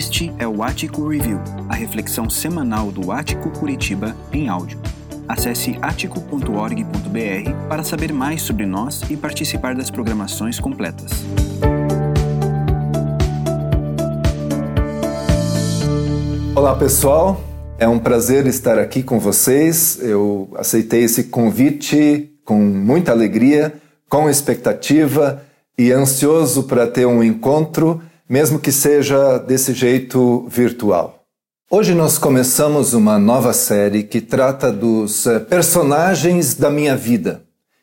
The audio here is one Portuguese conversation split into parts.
Este é o Ático Review, a reflexão semanal do Ático Curitiba em áudio. Acesse atico.org.br para saber mais sobre nós e participar das programações completas. Olá pessoal, é um prazer estar aqui com vocês. Eu aceitei esse convite com muita alegria, com expectativa e ansioso para ter um encontro mesmo que seja desse jeito virtual. Hoje nós começamos uma nova série que trata dos eh, personagens da minha vida,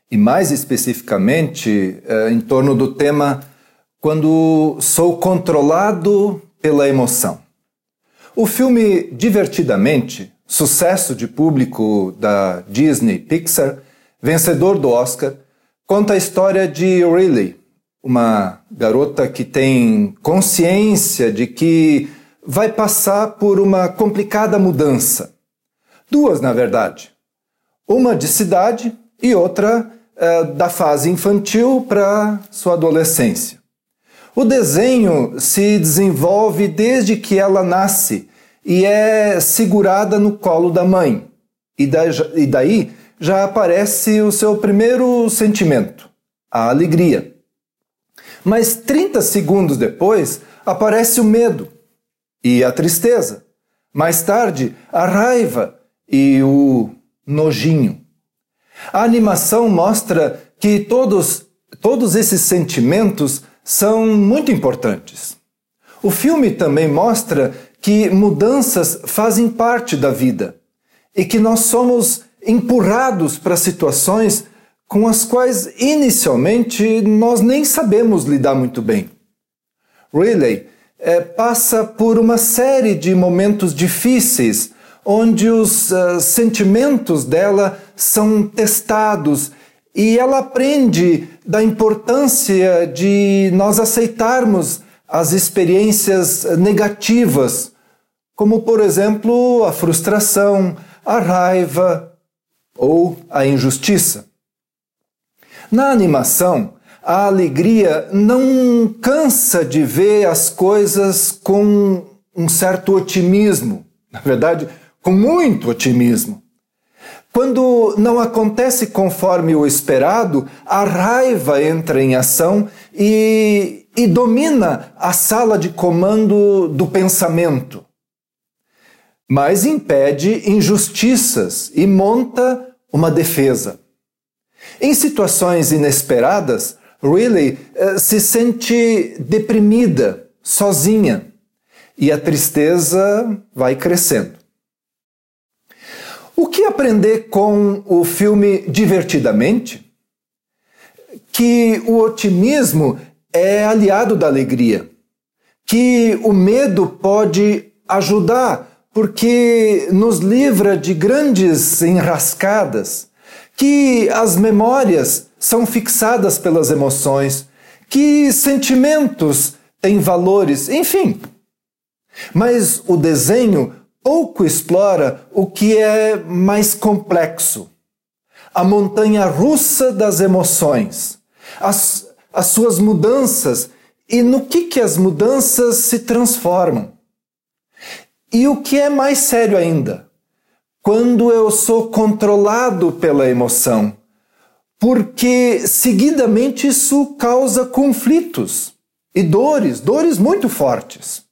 e mais especificamente eh, em torno do tema Quando sou controlado pela emoção. O filme Divertidamente, sucesso de público da Disney Pixar, vencedor do Oscar, conta a história de Riley, uma garota que tem consciência de que vai passar por uma complicada mudança. Duas, na verdade. Uma de cidade e outra é, da fase infantil para sua adolescência. O desenho se desenvolve desde que ela nasce e é segurada no colo da mãe. E daí já aparece o seu primeiro sentimento, a alegria. Mas 30 segundos depois aparece o medo e a tristeza. Mais tarde, a raiva e o nojinho. A animação mostra que todos, todos esses sentimentos são muito importantes. O filme também mostra que mudanças fazem parte da vida e que nós somos empurrados para situações com as quais inicialmente nós nem sabemos lidar muito bem. Riley é, passa por uma série de momentos difíceis onde os uh, sentimentos dela são testados e ela aprende da importância de nós aceitarmos as experiências negativas, como por exemplo a frustração, a raiva ou a injustiça. Na animação, a alegria não cansa de ver as coisas com um certo otimismo, na verdade, com muito otimismo. Quando não acontece conforme o esperado, a raiva entra em ação e, e domina a sala de comando do pensamento. Mas impede injustiças e monta uma defesa. Em situações inesperadas, Riley uh, se sente deprimida, sozinha, e a tristeza vai crescendo. O que aprender com o filme Divertidamente? Que o otimismo é aliado da alegria, que o medo pode ajudar porque nos livra de grandes enrascadas que as memórias são fixadas pelas emoções, que sentimentos têm valores, enfim. Mas o desenho pouco explora o que é mais complexo. A montanha russa das emoções, as, as suas mudanças e no que, que as mudanças se transformam. E o que é mais sério ainda, quando eu sou controlado pela emoção, porque seguidamente isso causa conflitos e dores, dores muito fortes.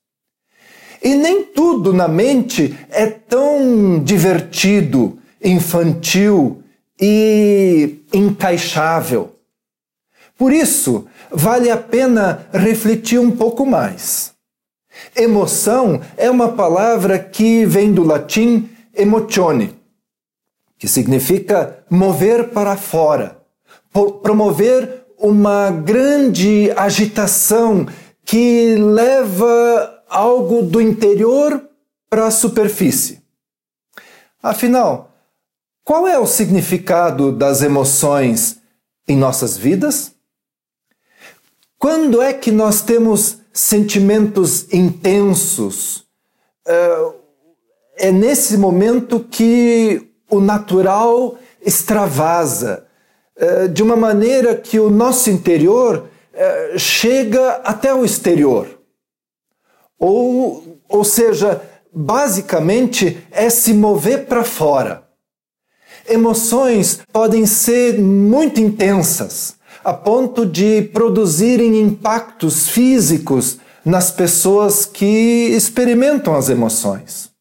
E nem tudo na mente é tão divertido, infantil e encaixável. Por isso, vale a pena refletir um pouco mais. Emoção é uma palavra que vem do latim emotione, que significa mover para fora, promover uma grande agitação que leva algo do interior para a superfície. Afinal, qual é o significado das emoções em nossas vidas? Quando é que nós temos sentimentos intensos? É nesse momento que o natural extravasa, é, de uma maneira que o nosso interior é, chega até o exterior. Ou, ou seja, basicamente é se mover para fora. Emoções podem ser muito intensas, a ponto de produzirem impactos físicos nas pessoas que experimentam as emoções.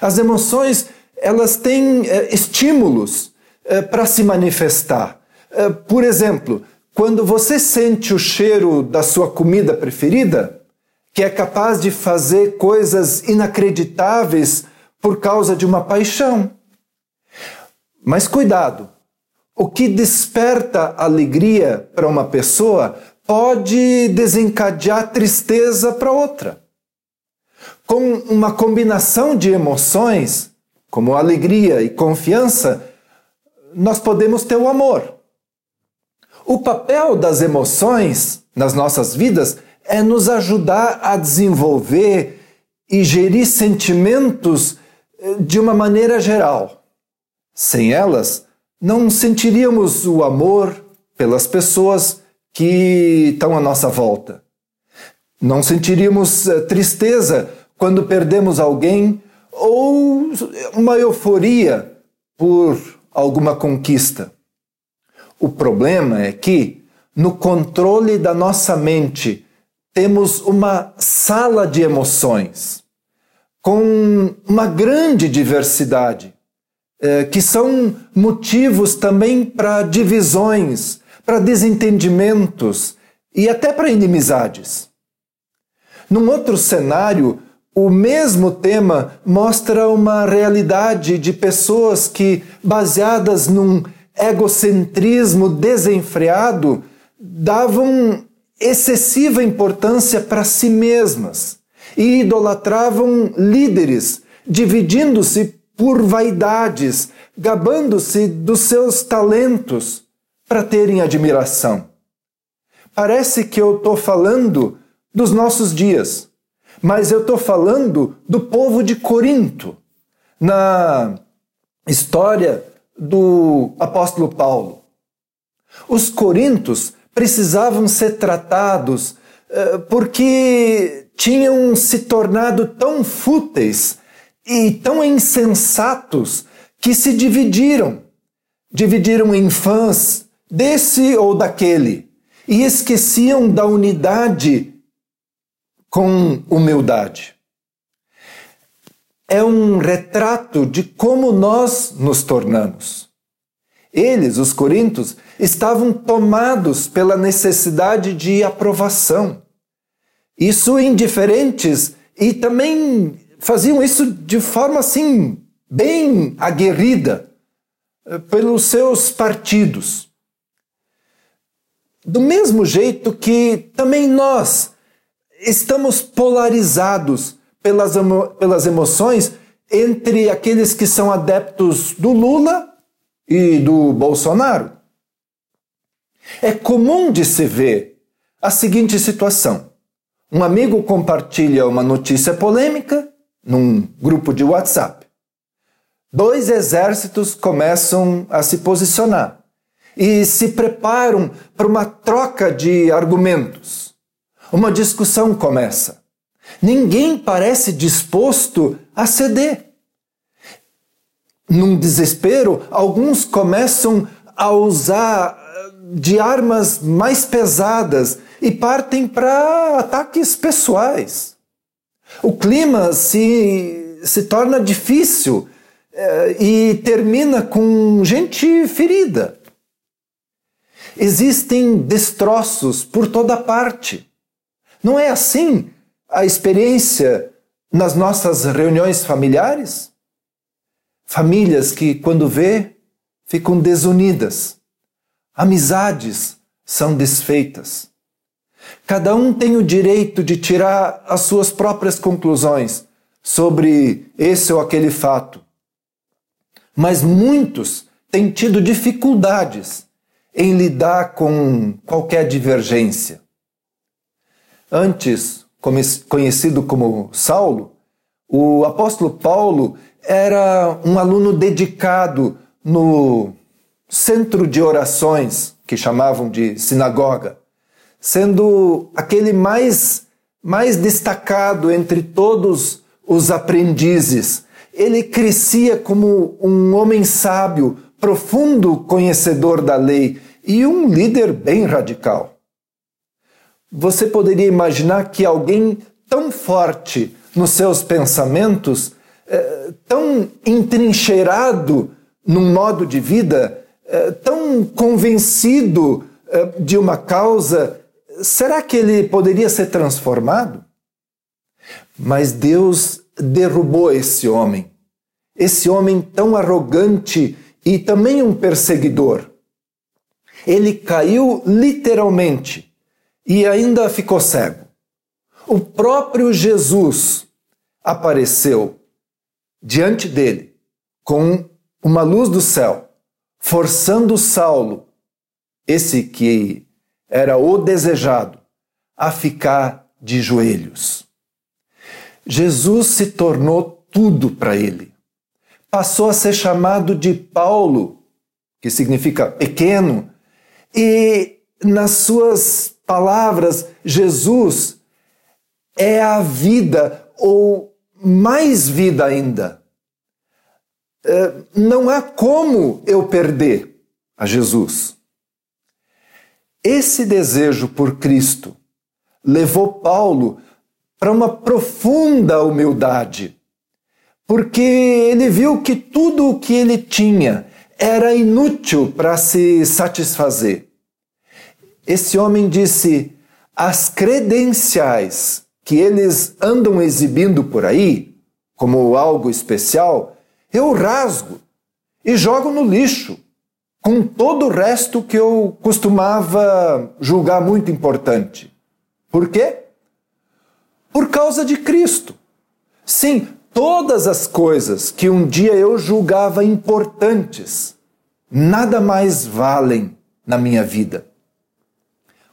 As emoções, elas têm é, estímulos é, para se manifestar. É, por exemplo, quando você sente o cheiro da sua comida preferida, que é capaz de fazer coisas inacreditáveis por causa de uma paixão. Mas cuidado, o que desperta alegria para uma pessoa pode desencadear tristeza para outra. Com uma combinação de emoções, como alegria e confiança, nós podemos ter o amor. O papel das emoções nas nossas vidas é nos ajudar a desenvolver e gerir sentimentos eh, de uma maneira geral. Sem elas, não sentiríamos o amor pelas pessoas que estão à nossa volta. Não sentiríamos eh, tristeza quando perdemos alguém ou uma euforia por alguma conquista. O problema é que, no controle da nossa mente, temos uma sala de emoções com uma grande diversidade, eh, que são motivos também para divisões, para desentendimentos e até para inimizades. Num outro cenário, o mesmo tema mostra uma realidade de pessoas que, baseadas num egocentrismo desenfreado, davam excessiva importância para si mesmas e idolatravam líderes, dividindo-se por vaidades, gabando-se dos seus talentos para terem admiração. Parece que eu estou falando dos nossos dias, mas eu estou falando do povo de Corinto, na história do apóstolo Paulo. Os corintos precisavam ser tratados uh, porque tinham se tornado tão fúteis e tão insensatos que se dividiram. Dividiram em fãs desse ou daquele e esqueciam da unidade com humildade. É um retrato de como nós nos tornamos. Eles, os coríntios, estavam tomados pela necessidade de aprovação. Isso indiferentes e também faziam isso de forma assim bem aguerrida eh, pelos seus partidos. Do mesmo jeito que também nós estamos polarizados pelas, emo pelas emoções entre aqueles que são adeptos do Lula e do Bolsonaro. É comum de se ver a seguinte situação: um amigo compartilha uma notícia polêmica num grupo de WhatsApp. Dois exércitos começam a se posicionar e se preparam para uma troca de argumentos. Uma discussão começa. Ninguém parece disposto a ceder. Num desespero, alguns começam a usar eh, de armas mais pesadas e partem para ataques pessoais. O clima se, se torna difícil eh, e termina com gente ferida. Existem destroços por toda parte. Não é assim a experiência nas nossas reuniões familiares? Famílias que, quando vê, ficam desunidas. Amizades são desfeitas. Cada um tem o direito de tirar as suas próprias conclusões sobre esse ou aquele fato. Mas muitos têm tido dificuldades em lidar com qualquer divergência. Antes, conhecido como Saulo, o apóstolo Paulo era um aluno dedicado no centro de orações, que chamavam de sinagoga, sendo aquele mais mais destacado entre todos os aprendizes. Ele crescia como um homem sábio, profundo conhecedor da lei e um líder bem radical. Você poderia imaginar que alguém tão forte nos seus pensamentos, eh, tão entrincheirado num modo de vida, eh, tão convencido eh, de uma causa, será que ele poderia ser transformado? Mas Deus derrubou esse homem, esse homem tão arrogante e também um perseguidor. Ele caiu literalmente e ainda ficou cego. O próprio Jesus apareceu diante dele com uma luz do céu, forçando Saulo, esse que era o desejado, a ficar de joelhos. Jesus se tornou tudo para ele. Passou a ser chamado de Paulo, que significa pequeno, e nas suas palavras, Jesus é a vida, ou mais vida ainda. É, não há como eu perder a Jesus. Esse desejo por Cristo levou Paulo para uma profunda humildade, porque ele viu que tudo o que ele tinha era inútil para se satisfazer. Esse homem disse: as credenciais que eles andam exibindo por aí, como algo especial, eu rasgo e jogo no lixo, com todo o resto que eu costumava julgar muito importante. Por quê? Por causa de Cristo. Sim, todas as coisas que um dia eu julgava importantes nada mais valem na minha vida.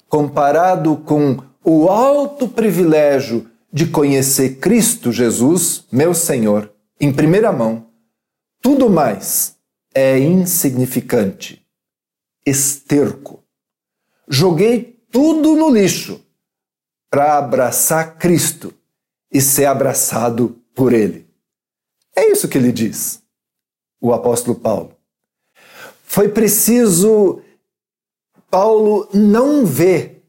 Comparado com o alto privilégio de conhecer Cristo Jesus, meu Senhor, em primeira mão, tudo mais é insignificante, esterco. Joguei tudo no lixo para abraçar Cristo e ser abraçado por Ele. É isso que ele diz, o apóstolo Paulo. Foi preciso Paulo não ver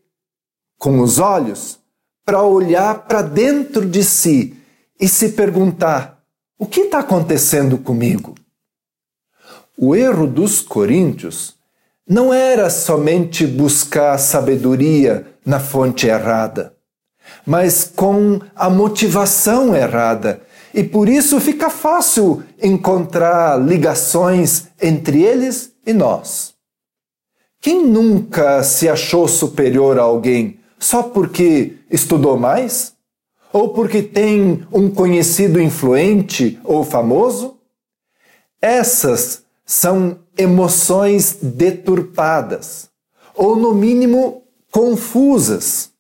com os olhos para olhar para dentro de si e se perguntar: o que está acontecendo comigo? O erro dos coríntios não era somente buscar sabedoria na fonte errada, mas com a motivação errada. E por isso fica fácil encontrar ligações entre eles e nós. Quem nunca se achou superior a alguém só porque estudou mais? Ou porque tem um conhecido influente ou famoso? Essas são emoções deturpadas, ou no mínimo confusas.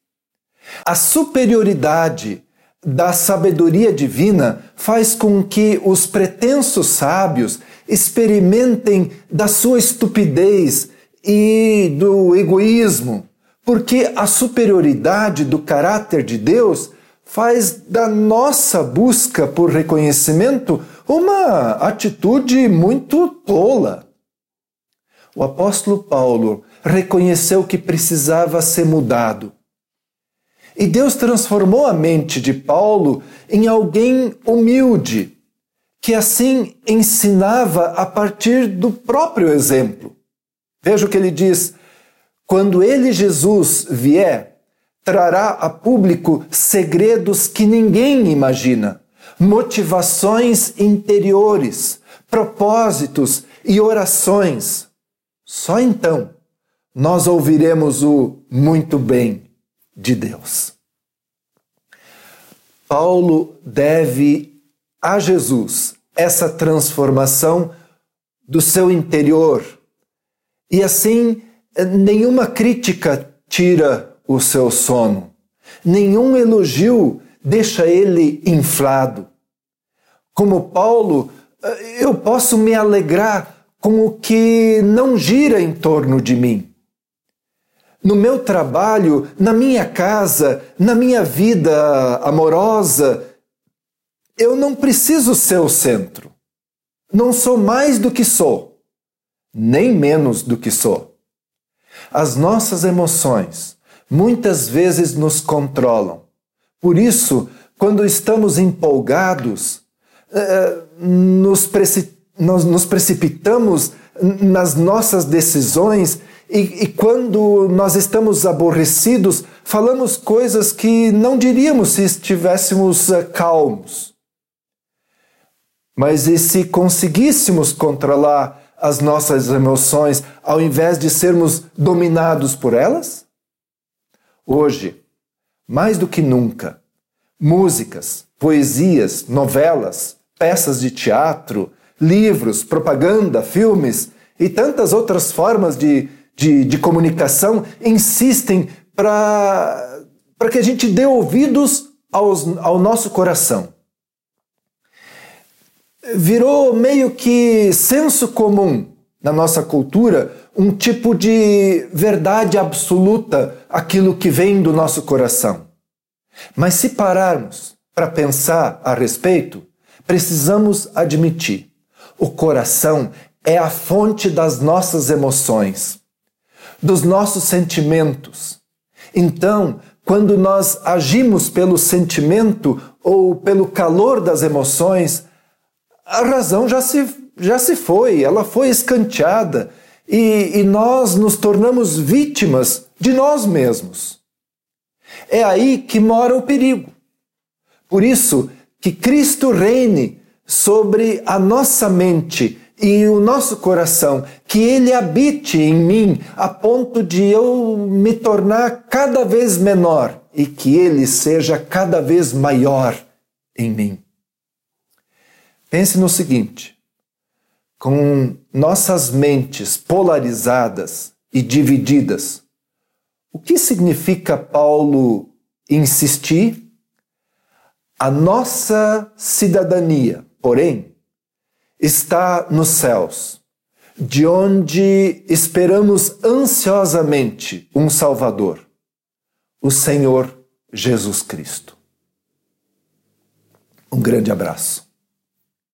A superioridade da sabedoria divina faz com que os pretensos sábios experimentem da sua estupidez e do egoísmo, porque a superioridade do caráter de Deus faz da nossa busca por reconhecimento uma atitude muito tola. O apóstolo Paulo reconheceu que precisava ser mudado. E Deus transformou a mente de Paulo em alguém humilde, que assim ensinava a partir do próprio exemplo. Veja o que ele diz: quando ele, Jesus, vier, trará a público segredos que ninguém imagina, motivações interiores, propósitos e orações. Só então nós ouviremos o muito bem de Deus. Paulo deve a Jesus essa transformação do seu interior e assim, nenhuma crítica tira o seu sono, nenhum elogio deixa ele inflado. Como Paulo, eu posso me alegrar com o que não gira em torno de mim. no meu trabalho, na minha casa, na minha vida amorosa, eu não preciso ser o centro. Não sou mais do que sou, nem menos do que sou. As nossas emoções muitas vezes nos controlam. Por isso, quando estamos empolgados, eh, nos, preci nos precipitamos nas nossas decisões e, e, quando nós estamos aborrecidos, falamos coisas que não diríamos se estivéssemos uh, calmos. Mas e se conseguíssemos controlar as nossas emoções ao invés de sermos dominados por elas? Hoje, mais do que nunca, músicas, poesias, novelas, peças de teatro, livros, propaganda, filmes e tantas outras formas de de, de comunicação insistem para que a gente dê ouvidos aos, ao nosso coração. Virou meio que senso comum na nossa cultura um tipo de verdade absoluta aquilo que vem do nosso coração. Mas se pararmos para pensar a respeito, precisamos admitir: o coração é a fonte das nossas emoções dos nossos sentimentos. Então, quando nós agimos pelo sentimento ou pelo calor das emoções, a razão já se, já se foi, ela foi escanteada e, e nós nos tornamos vítimas de nós mesmos. É aí que mora o perigo. Por isso, que Cristo reine sobre a nossa mente e o nosso coração, que ele habite em mim a ponto de eu me tornar cada vez menor e que ele seja cada vez maior em mim. Pense no seguinte: com nossas mentes polarizadas e divididas, o que significa Paulo insistir? A nossa cidadania, porém, está nos céus, de onde esperamos ansiosamente um Salvador, o Senhor Jesus Cristo. Um grande abraço.